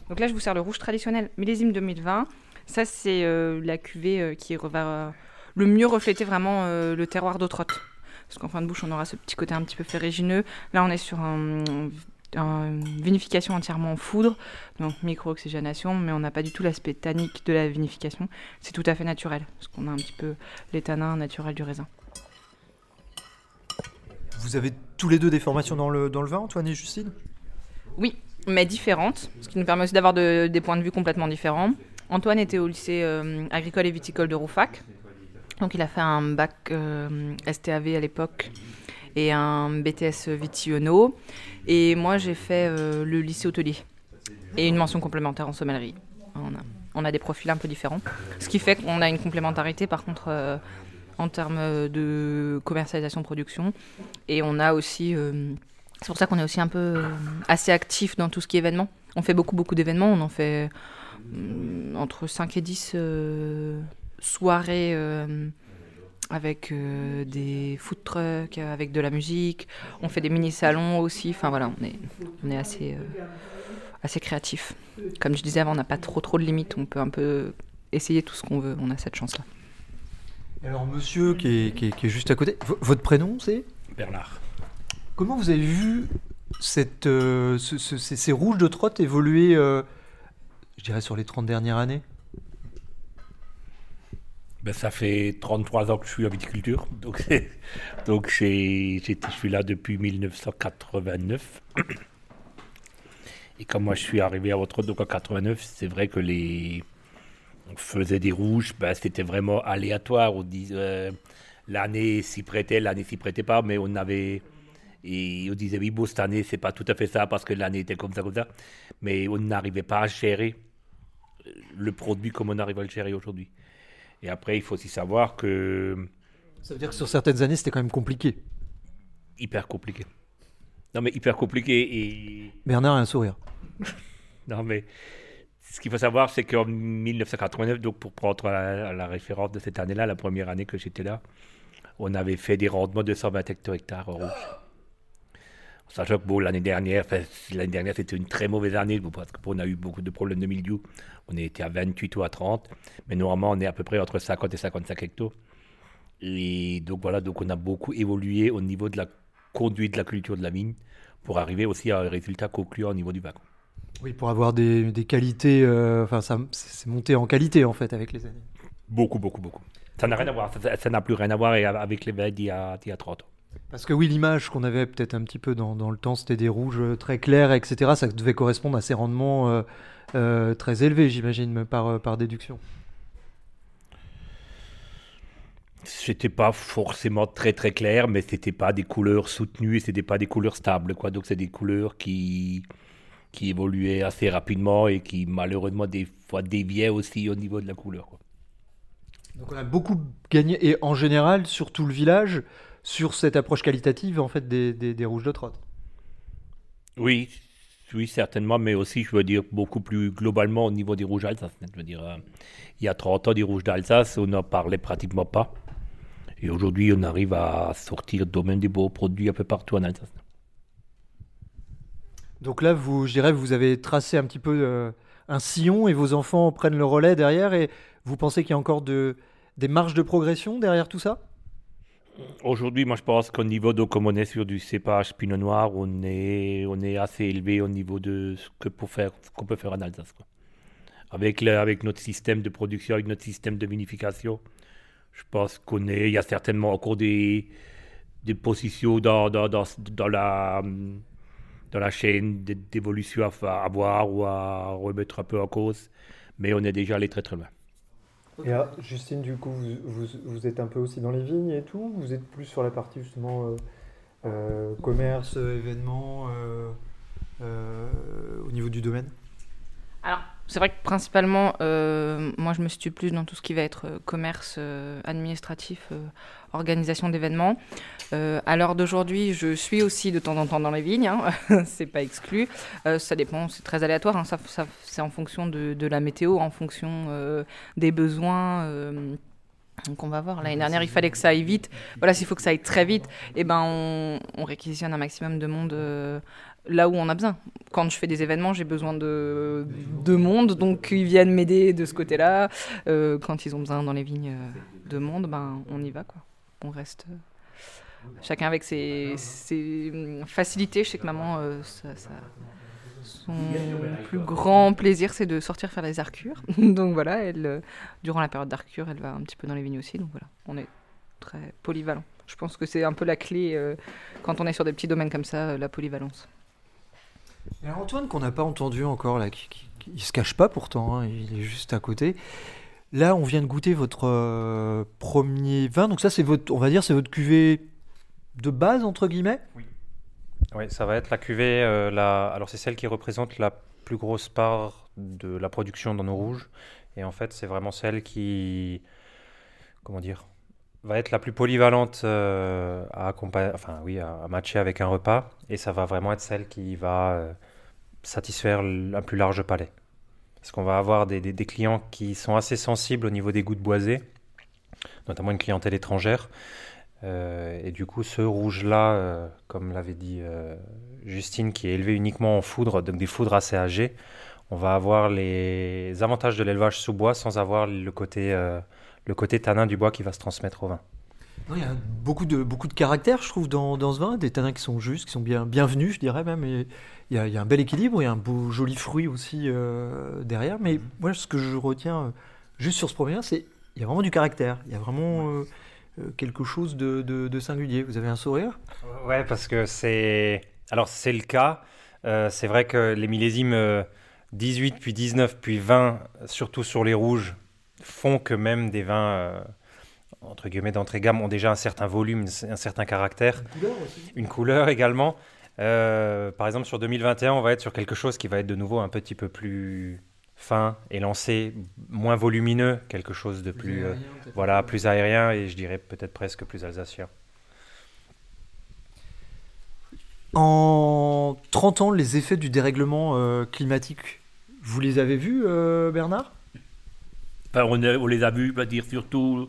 Donc là je vous sers le rouge traditionnel millésime 2020. Ça c'est la cuvée qui va le mieux refléter vraiment le terroir d'Autrotte parce qu'en fin de bouche, on aura ce petit côté un petit peu ferrugineux. Là, on est sur une vinification entièrement en foudre, donc micro-oxygénation, mais on n'a pas du tout l'aspect tannique de la vinification. C'est tout à fait naturel, parce qu'on a un petit peu les tanins naturels du raisin. Vous avez tous les deux des formations dans le, dans le vin, Antoine et Justine? Oui, mais différentes, ce qui nous permet aussi d'avoir des points de vue complètement différents. Antoine était au lycée euh, agricole et viticole de Roufac, donc il a fait un bac euh, STAV à l'époque et un BTS Vitiono. Et moi j'ai fait euh, le lycée hôtelier et une mention complémentaire en sommellerie. On a, des profils un peu différents. Ce qui fait qu'on a une complémentarité par contre euh, en termes de commercialisation production. Et on a aussi... c'est pour ça qu'on est aussi un peu assez actif dans tout ce qui est événement. On fait beaucoup beaucoup d'événements. On en fait entre 5 et 10 soirée euh, avec euh, des food trucks, avec de la musique. On fait des mini-salons aussi. Enfin voilà, on est, on est assez, euh, assez créatif. Comme je disais avant, on n'a pas trop trop de limites. On peut un peu essayer tout ce qu'on veut. On a cette chance-là. Alors monsieur qui est, qui est, juste à côté, votre prénom c'est? Bernard. Comment vous avez vu cette, ces, rouges de trotte évoluer, je dirais, sur les 30 dernières années? Ben, ça fait 33 ans que je suis en viticulture. Donc, donc je suis là depuis 1989. Et comme moi je suis arrivé à votre donc en 89, c'est vrai que les. On faisait des rouges, ben, c'était vraiment aléatoire. On disait, euh, l'année s'y prêtait, l'année s'y prêtait pas, mais on avait. Et on disait, oui, bon, cette année, c'est pas tout à fait ça parce que l'année était comme ça, comme ça. Mais on n'arrivait pas à gérer le produit comme on arrive à le gérer aujourd'hui. Et après, il faut aussi savoir que. Ça veut dire que sur certaines années, c'était quand même compliqué. Hyper compliqué. Non, mais hyper compliqué et. Bernard a un sourire. non, mais ce qu'il faut savoir, c'est qu'en 1989, donc pour prendre la, la référence de cette année-là, la première année que j'étais là, on avait fait des rendements de 120 hectares rouge. Sachant que bon, l'année dernière, l'année dernière c'était une très mauvaise année parce qu'on a eu beaucoup de problèmes de milieu. On était à 28 ou à 30, mais normalement on est à peu près entre 50 et 55 hectares. Et donc voilà, donc on a beaucoup évolué au niveau de la conduite de la culture de la mine pour arriver aussi à un résultat concluant au niveau du wagon. Oui, pour avoir des, des qualités, euh, enfin ça c'est monté en qualité en fait avec les années. Beaucoup, beaucoup, beaucoup. Ça n'a rien à voir, ça n'a plus rien à voir avec les veilles d'il y, a 30 ans. Parce que oui, l'image qu'on avait peut-être un petit peu dans, dans le temps, c'était des rouges euh, très clairs, etc. Ça devait correspondre à ces rendements euh, euh, très élevés, j'imagine, par, par déduction. C'était pas forcément très très clair, mais c'était pas des couleurs soutenues et c'était pas des couleurs stables, quoi. Donc c'est des couleurs qui qui évoluaient assez rapidement et qui malheureusement des fois déviaient aussi au niveau de la couleur. Quoi. Donc on a beaucoup gagné et en général sur tout le village sur cette approche qualitative en fait des, des, des rouges de trotte. Oui, oui, certainement, mais aussi, je veux dire, beaucoup plus globalement au niveau des rouges Alsace. Je veux dire, euh, il y a 30 ans, des rouges d'Alsace, on n'en parlait pratiquement pas. Et aujourd'hui, on arrive à sortir domaine des beaux produits un peu partout en Alsace. Donc là, vous, je dirais, vous avez tracé un petit peu euh, un sillon et vos enfants prennent le relais derrière. Et vous pensez qu'il y a encore de, des marges de progression derrière tout ça? Aujourd'hui, moi, je pense qu'au niveau de, comme on est sur du cépage Pinot Noir, on est, on est assez élevé au niveau de ce que pour faire, qu'on peut faire en Alsace. Avec, avec notre système de production, avec notre système de vinification, je pense qu'on est, il y a certainement encore des, des positions dans, dans, dans, la, dans la chaîne d'évolution à avoir ou à remettre un peu en cause, mais on est déjà allé très très loin. Et là, Justine, du coup, vous, vous, vous, êtes un peu aussi dans les vignes et tout Vous êtes plus sur la partie justement euh, euh, commerce, événements, euh, euh, au niveau du domaine? Alors, c'est vrai que principalement, euh, moi je me situe plus dans tout ce qui va être euh, commerce administratif, organisation d'événements. à l'heure d'aujourd'hui, je suis aussi de temps en temps dans les vignes, hein, c'est pas exclu. ça dépend, c'est très aléatoire, hein, ça, c'est en fonction de, la météo, en fonction des besoins. Donc on va voir. L'année dernière, il fallait que ça aille vite. Voilà, s'il faut que ça aille très vite, eh ben on, on réquisitionne un maximum de monde euh, là où on a besoin. Quand je fais des événements, j'ai besoin de, de monde, donc ils viennent m'aider de ce côté-là. Euh, quand ils ont besoin dans les vignes de monde, ben on y va quoi. On reste. Euh, chacun avec ses, ses, facilités. Je sais que maman, euh, ça, ça, son plus grand plaisir, c'est de sortir faire les arcures. donc voilà, elle, durant la période d'arcure, elle va un petit peu dans les vignes aussi. Donc voilà, on est très polyvalent. Je pense que c'est un peu la clé euh, quand on est sur des petits domaines comme ça, euh, la polyvalence. Et alors Antoine, qu'on n'a pas entendu encore, là, qui, qui, qui, il se cache pas pourtant, hein, il est juste à côté. Là, on vient de goûter votre euh, premier vin. Donc ça, c'est votre, on va dire, c'est votre cuvée de base entre guillemets? Oui. Oui, ça va être la cuvée. Euh, la... Alors c'est celle qui représente la plus grosse part de la production dans nos rouges. Et en fait, c'est vraiment celle qui, comment dire, va être la plus polyvalente euh, à, enfin, oui, à, matcher avec un repas. Et ça va vraiment être celle qui va satisfaire un plus large palais. Parce qu'on va avoir des, clients qui sont assez sensibles au niveau des goûts de boisé, notamment une clientèle étrangère. Euh, et du coup, ce rouge-là, euh, comme l'avait dit euh, Justine, qui est élevé uniquement en foudre, donc des foudres assez âgées, on va avoir les avantages de l'élevage sous bois sans avoir le côté, le côté tanin du bois qui va se transmettre au vin. Non, il y a beaucoup de, beaucoup de caractère, je trouve, dans, dans ce vin, des tanins qui sont justes, qui sont bien bienvenus, je dirais même. Et il, y a, il y a un bel équilibre, il y a un beau, joli fruit aussi euh, derrière. Mais moi, ce que je retiens juste sur ce premier vin, c'est il y a vraiment du caractère. Il y a vraiment. Euh, quelque chose de, de, de, singulier. Vous avez un sourire? Ouais, parce que c'est. Alors, c'est le cas. Euh, c'est vrai que les millésimes euh, 18, puis 19, puis 20, surtout sur les rouges, font que même des vins euh, entre guillemets d'entrée gamme ont déjà un certain volume, un certain caractère, une couleur également. Euh, par exemple, sur 2021, on va être sur quelque chose qui va être de nouveau un petit peu plus fin et lancé, moins volumineux, quelque chose de plus, euh, voilà, plus aérien et je dirais peut-être presque plus alsacien. En 30 ans, les effets du dérèglement euh, climatique, vous les avez vus, euh, Bernard? Ben, on, on les a vus, on va dire, surtout,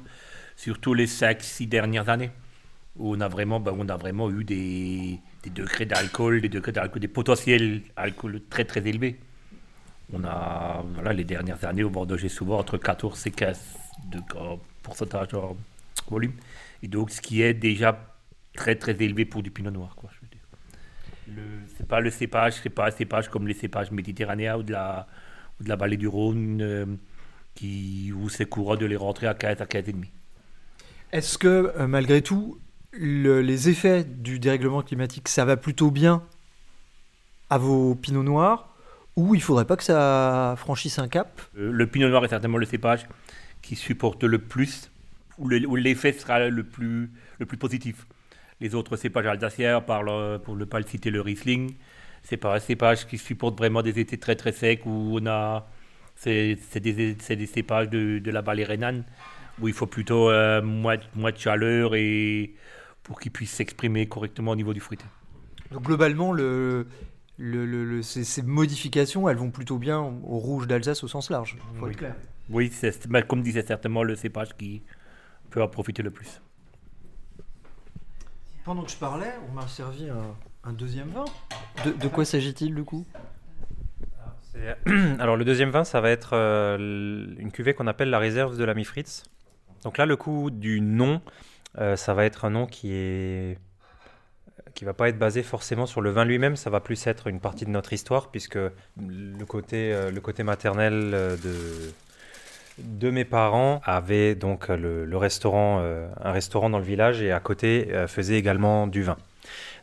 surtout les 5-6 dernières années, où on a vraiment, ben, on a vraiment eu des, des degrés d'alcool, des degrés d'alcool, des potentiels alcool très très élevés. On a, voilà, les dernières années au Bordeaux, souvent entre 14 et 15 de en pourcentage en volume. Et donc, ce qui est déjà très très élevé pour du pinot noir, quoi, je C'est pas le cépage, c'est pas un cépage comme les cépages méditerranéens ou de la, ou de la vallée du Rhône, euh, qui, où c'est courant de les rentrer à 15 à 15 et demi. Est-ce que, euh, malgré tout, le- les effets du dérèglement climatique, ça va plutôt bien à vos pinots noirs ou il faudrait pas que ça franchisse un cap? Euh, le pinot noir est certainement le cépage qui supporte le plus, où le- où l'effet sera le plus, le plus positif. Les autres cépages alsaciens, pour ne pas le citer, le Riesling, c'est pas un cépage qui supporte vraiment des étés très très secs où on a. C'est c'est des, c'est des cépages de, de la vallée rhénane où il faut plutôt euh, moins, moins de chaleur et pour qu'ils puissent s'exprimer correctement au niveau du fruité. Donc globalement, le, le- le- le- ces, ces modifications, elles vont plutôt bien au rouge d'Alsace au sens large. Faut Oui. être clair. Oui, c'est- mais comme disait certainement le cépage qui peut en profiter le plus. Pendant que je parlais, on m'a servi un, un deuxième vin. De, de quoi s'agit-il du coup? C'est- Alors le deuxième vin, ça va être euh, une cuvée qu'on appelle la réserve de l'ami Fritz. Donc là, le coup du nom, euh, ça va être un nom qui est qui va pas être basé forcément sur le vin lui-même, ça va plus être une partie de notre histoire puisque le côté euh, le côté maternel euh, de de mes parents avait donc le, restaurant, un restaurant dans le village et à côté faisait également du vin.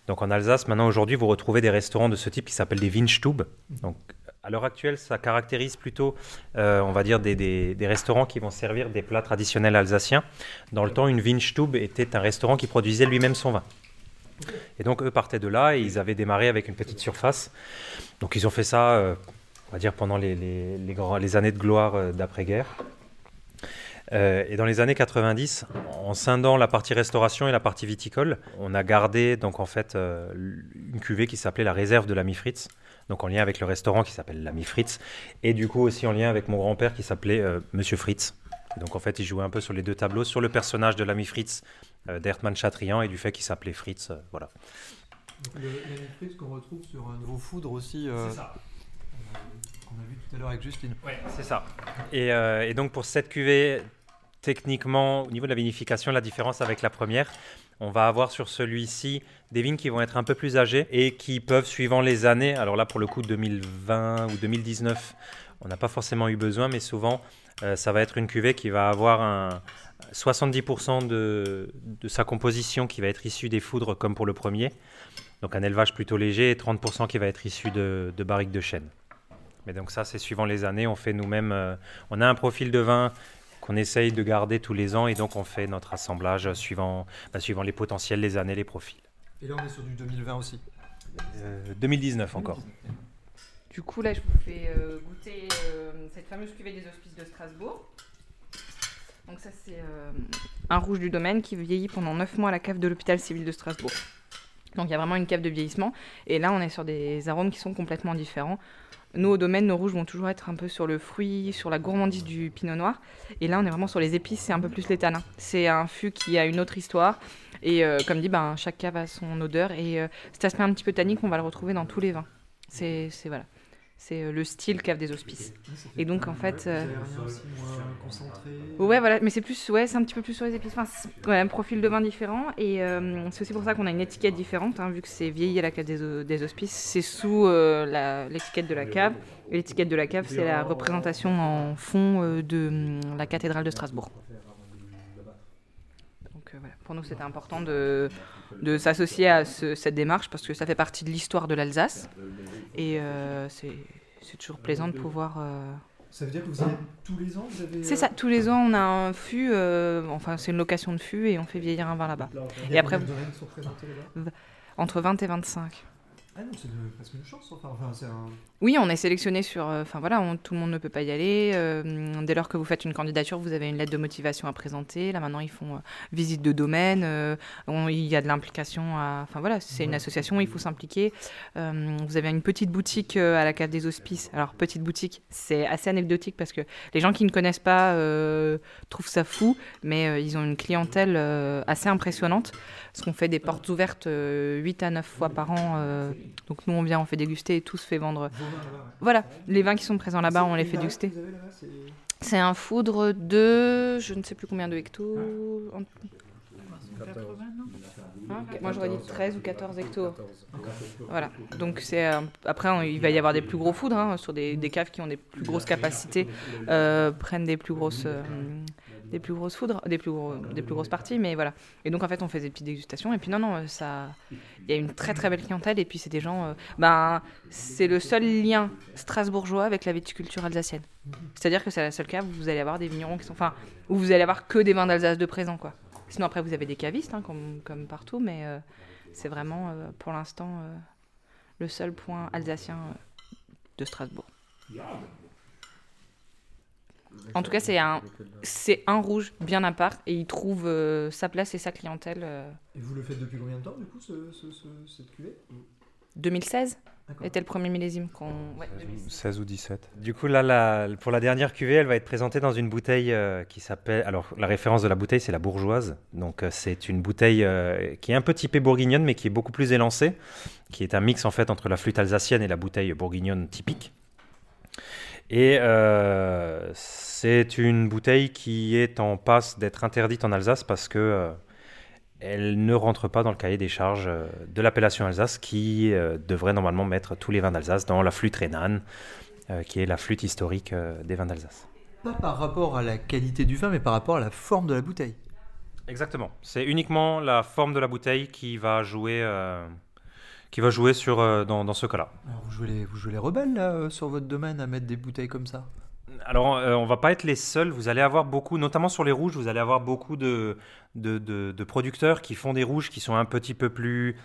Donc en Alsace, maintenant aujourd'hui, vous retrouvez des restaurants de ce type qui s'appellent des Weinstube. Donc à l'heure actuelle, ça caractérise plutôt, euh, on va dire, des, restaurants qui vont servir des plats traditionnels alsaciens. Dans le temps, une Weinstube était un restaurant qui produisait lui-même son vin. Et donc eux partaient de là et ils avaient démarré avec une petite surface. Donc ils ont fait ça, euh, on va dire, pendant les, années de gloire euh, d'après-guerre. Et dans les années 90, en scindant la partie restauration et la partie viticole, on a gardé donc en fait une cuvée qui s'appelait la réserve de l'ami Fritz, donc en lien avec le restaurant qui s'appelle l'ami Fritz, et du coup aussi en lien avec mon grand-père qui s'appelait euh, Monsieur Fritz. Donc en fait, il jouait un peu sur les deux tableaux, sur le personnage de l'ami Fritz euh, d'Hertmann Chatrian et du fait qu'il s'appelait Fritz, euh, voilà. Le Fritz qu'on retrouve sur un nouveau foudre aussi. euh, Qu'on a vu tout à l'heure avec Justine. C'est ça. Et, euh, et donc pour cette cuvée, techniquement, au niveau de la vinification, la différence avec la première, on va avoir sur celui-ci des vignes qui vont être un peu plus âgées et qui peuvent, suivant les années, alors là pour le coup 2020 ou 2019, on n'a pas forcément eu besoin, mais souvent euh, ça va être une cuvée qui va avoir un 70% de, sa composition qui va être issue des foudres comme pour le premier, donc un élevage plutôt léger, et 30% qui va être issu de, de barriques de chêne. Mais donc ça, c'est suivant les années. On fait nous-mêmes, euh, on a un profil de vin qu'on essaye de garder tous les ans et donc on fait notre assemblage suivant, bah, suivant les potentiels, les années, les profils. Et là, on est sur du 2020 aussi. Euh, 2019 encore. Du coup, là, je vous fais euh, goûter euh, cette fameuse cuvée des hospices de Strasbourg. Donc ça, c'est euh, un rouge du domaine qui vieillit pendant 9 mois à la cave de l'hôpital civil de Strasbourg. Donc il y a vraiment une cave de vieillissement. Et là, on est sur des arômes qui sont complètement différents. Nous, au domaine, nos rouges vont toujours être un peu sur le fruit, sur la gourmandise du pinot noir. Et là, on est vraiment sur les épices, c'est un peu plus les tanins. C'est un fût qui a une autre histoire. Et euh, comme dit, ben, chaque cave a son odeur. Et euh, cet aspect un petit peu tannique, on va le retrouver dans tous les vins. C'est- voilà. C'est euh, le style cave des hospices. Et donc, en fait, euh, Ouais, voilà, mais c'est plus, ouais, c'est un petit peu plus sur les épices. Enfin, c'est- ouais, un profil de vin différent. Et euh, c'est aussi pour ça qu'on a une étiquette différente, hein, vu que c'est vieilli à la cave des, hospices. C'est sous euh, l'étiquette de la cave. Et l'étiquette de la cave, c'est la représentation en fond euh, de hum, la cathédrale de Strasbourg. Euh, voilà, pour nous, c'était important de, de s'associer à ce- cette démarche parce que ça fait partie de l'histoire de l'Alsace. Et euh, c'est toujours plaisant de pouvoir euh, Ça veut dire que vous êtes tous les ans vous avez, C'est euh, ça, tous les ans on a un fût, euh, enfin c'est une location de fût et on fait vieillir un vin là-bas. Et après, là-bas? entre 20 et 25. Ah non, c'est presque une chance. Enfin, enfin, c'est un... Oui, on est sélectionné sur. euh, Enfin voilà, on- tout le monde ne peut pas y aller. euh, dès lors que vous faites une candidature, vous avez une lettre de motivation à présenter. Là maintenant, ils font euh, visite de domaine. on- il y a de l'implication. à- Enfin voilà, c'est une association, il faut s'impliquer. Vous avez une petite boutique à la cave des Hospices. Alors petite boutique, c'est assez anecdotique parce que les gens qui ne connaissent pas trouvent ça fou, mais ils ont une clientèle assez impressionnante. Parce qu'on fait des portes ouvertes euh, 8 à 9 fois par an. Donc nous, on vient, on fait déguster et tout se fait vendre. Voilà, les vins qui sont présents là-bas, C'est on les fait déguster. c'est- un foudre de je ne sais plus combien de hectos. En- 80, non hein, moi j'aurais dit 13 ou 14 hectos. Voilà, donc c'est euh, après on- il va y avoir des plus gros foudres hein, sur des, des caves qui ont des plus grosses capacités, euh, prennent des plus grosses. euh, des plus grosses foudres, des plus, gros- des plus grosses parties, mais voilà. Et donc en fait on fait des petites dégustations et puis non non euh, ça, il y a une très très belle clientèle et puis c'est des gens, euh, ben c'est le seul lien strasbourgeois avec la viticulture alsacienne. C'est-à-dire que c'est la seule cave où vous allez avoir des vignerons qui sont, enfin, où vous allez avoir que des vins d'Alsace de présent, quoi. Sinon après vous avez des cavistes, hein, comme, comme partout, mais euh, c'est vraiment euh, pour l'instant le seul point alsacien de Strasbourg. En tout cas, c'est un, c'est un rouge bien à part et il trouve euh, sa place et sa clientèle. euh, Et vous le faites depuis combien de temps, du coup, ce, ce- ce- cette cuvée? 2016 D'accord. était le premier millésime qu'on. ouais, 16 ou 17. Du coup, là, la- pour la dernière cuvée, elle va être présentée dans une bouteille euh, qui s'appelle. Alors, la référence de la bouteille, c'est la bourgeoise. Donc, euh, c'est une bouteille euh, qui est un peu typée bourguignonne, mais qui est beaucoup plus élancée, qui est un mix en fait entre la flûte alsacienne et la bouteille bourguignonne typique. Et euh, c'est une bouteille qui est en passe d'être interdite en Alsace parce que euh, elle ne rentre pas dans le cahier des charges euh, de l'appellation Alsace qui euh, devrait normalement mettre tous les vins d'Alsace dans la flûte rhénane, qui est la flûte historique des vins d'Alsace. Pas par rapport à la qualité du vin, mais par rapport à la forme de la bouteille. Exactement. C'est uniquement la forme de la bouteille qui va jouer, qui va jouer sur, euh, dans, dans ce cas-là. Vous jouez les, vous jouez les rebelles, là, euh, sur votre domaine, à mettre des bouteilles comme ça? Alors, euh, on va pas être les seuls. Vous allez avoir beaucoup, notamment sur les rouges, vous allez avoir beaucoup de, de, de- de producteurs qui font des rouges qui sont un petit peu plus,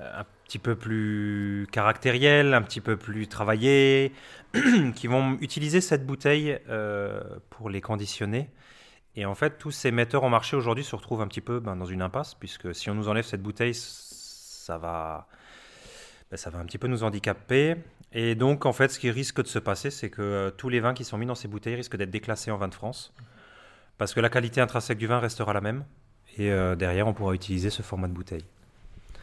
euh, un petit peu plus caractériels, un petit peu plus travaillés, qui vont utiliser cette bouteille euh, pour les conditionner. Et en fait, tous ces metteurs en marché aujourd'hui se retrouvent un petit peu ben, dans une impasse, puisque si on nous enlève cette bouteille, ça va, ben, ça va un petit peu nous handicaper. Et donc, en fait, ce qui risque de se passer, c'est que euh, tous les vins qui sont mis dans ces bouteilles risquent d'être déclassés en vin de France, parce que la qualité intrinsèque du vin restera la même. Et euh, derrière, on pourra utiliser ce format de bouteille.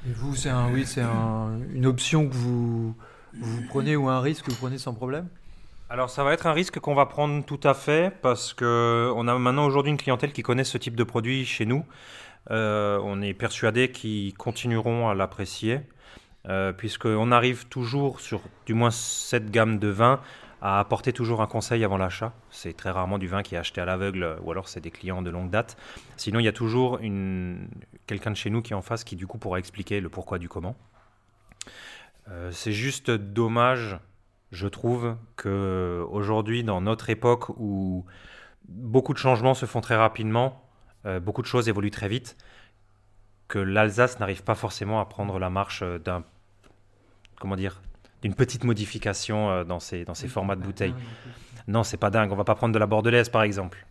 Et vous, c'est un, oui, c'est un- une option que vous, vous prenez ou un risque que vous prenez sans problème? Alors, ça va être un risque qu'on va prendre tout à fait, parce que on a maintenant aujourd'hui une clientèle qui connaît ce type de produit chez nous. Euh, on est persuadé qu'ils continueront à l'apprécier, euh, puisqu'on arrive toujours sur du moins cette gamme de vins à apporter toujours un conseil avant l'achat. C'est très rarement du vin qui est acheté à l'aveugle, ou alors c'est des clients de longue date. Sinon, il y a toujours une... quelqu'un de chez nous qui est en face qui du coup pourra expliquer le pourquoi du comment. Euh, c'est juste dommage, je trouve, que aujourd'hui, dans notre époque où beaucoup de changements se font très rapidement, euh, beaucoup de choses évoluent très vite, que l'Alsace n'arrive pas forcément à prendre la marche euh, d'un comment dire d'une petite modification euh, dans ces dans ces formats de bouteilles. Non, c'est pas dingue. On va pas prendre de la bordelaise par exemple.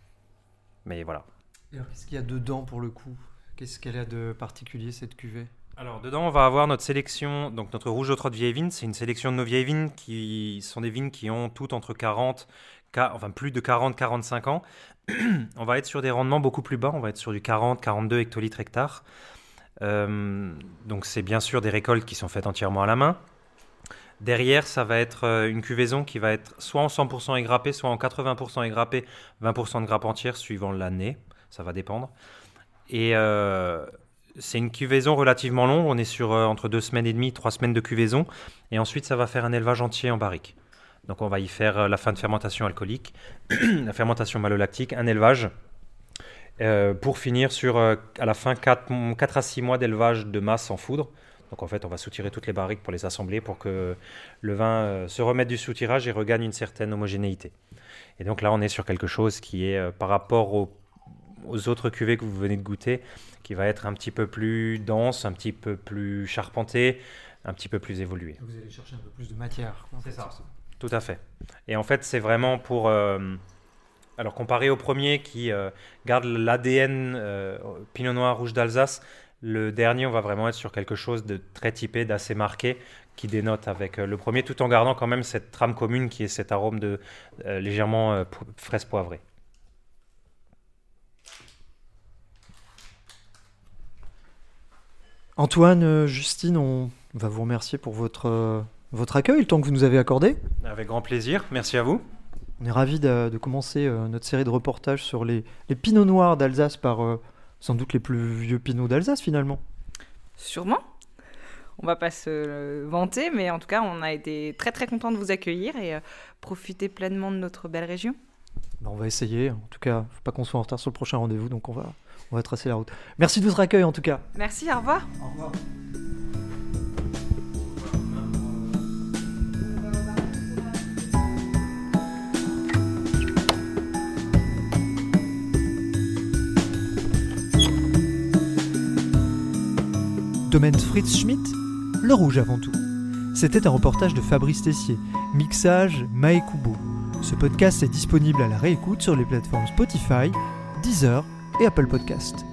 Mais voilà. Et alors, qu'est-ce qu'il y a dedans pour le coup? Qu'est-ce qu'elle a de particulier cette cuvée? Alors dedans, on va avoir notre sélection, donc notre rouge de trot de vieilles vignes. C'est une sélection de nos vieilles vignes qui sont des vignes qui ont toutes entre 40, ca- enfin plus de 40-45 ans. on va être sur des rendements beaucoup plus bas. On va être sur du 40-42 hectolitres hectare. Euh, donc c'est bien sûr des récoltes qui sont faites entièrement à la main. Derrière, ça va être euh, une cuvaison qui va être soit en 100% égrappée, soit en 80% égrappée, 20% de grappe entière suivant l'année. Ça va dépendre. Et euh, c'est une cuvaison relativement longue. On est sur euh, entre deux semaines et demie, trois semaines de cuvaison. Et ensuite, ça va faire un élevage entier en barrique. Donc, on va y faire la fin de fermentation alcoolique, la fermentation malolactique, un élevage. pour finir sur, à la fin, 4, à 6 mois d'élevage de masse en foudre. Donc en fait, on va soutirer toutes les barriques pour les assembler pour que le vin euh, se remette du soutirage et regagne une certaine homogénéité. Et donc là, on est sur quelque chose qui est euh, par rapport aux, aux autres cuvées que vous venez de goûter, qui va être un petit peu plus dense, un petit peu plus charpenté, un petit peu plus évolué. Vous allez chercher un peu plus de matière. C'est ça. Tout à fait. Et en fait, c'est vraiment pour. euh, alors, comparé au premier qui euh, garde l'ADN euh, Pinot Noir Rouge d'Alsace, le dernier, on va vraiment être sur quelque chose de très typé, d'assez marqué, qui dénote avec euh, le premier, tout en gardant quand même cette trame commune qui est cet arôme de euh, légèrement euh, fraise poivrée. Antoine, Justine, on va vous remercier pour votre, votre accueil, le temps que vous nous avez accordé. Avec grand plaisir. Merci à vous. On est ravis de, de commencer notre série de reportages sur les, les pinots noirs d'Alsace par euh, sans doute les plus vieux pinots d'Alsace finalement. Sûrement. On va pas se vanter, mais en tout cas, on a été très très content de vous accueillir et euh, profiter pleinement de notre belle région. Ben, on va essayer. En tout cas, faut pas qu'on soit en retard sur le prochain rendez-vous, donc on va, on va tracer la route. Merci de votre accueil en tout cas. Merci, au revoir. Au revoir. Domaine Fritz Schmidt, le rouge avant tout. C'était un reportage de Fabrice Tessier, mixage Mae Kubo. Ce podcast est disponible à la réécoute sur les plateformes Spotify, Deezer et Apple Podcast.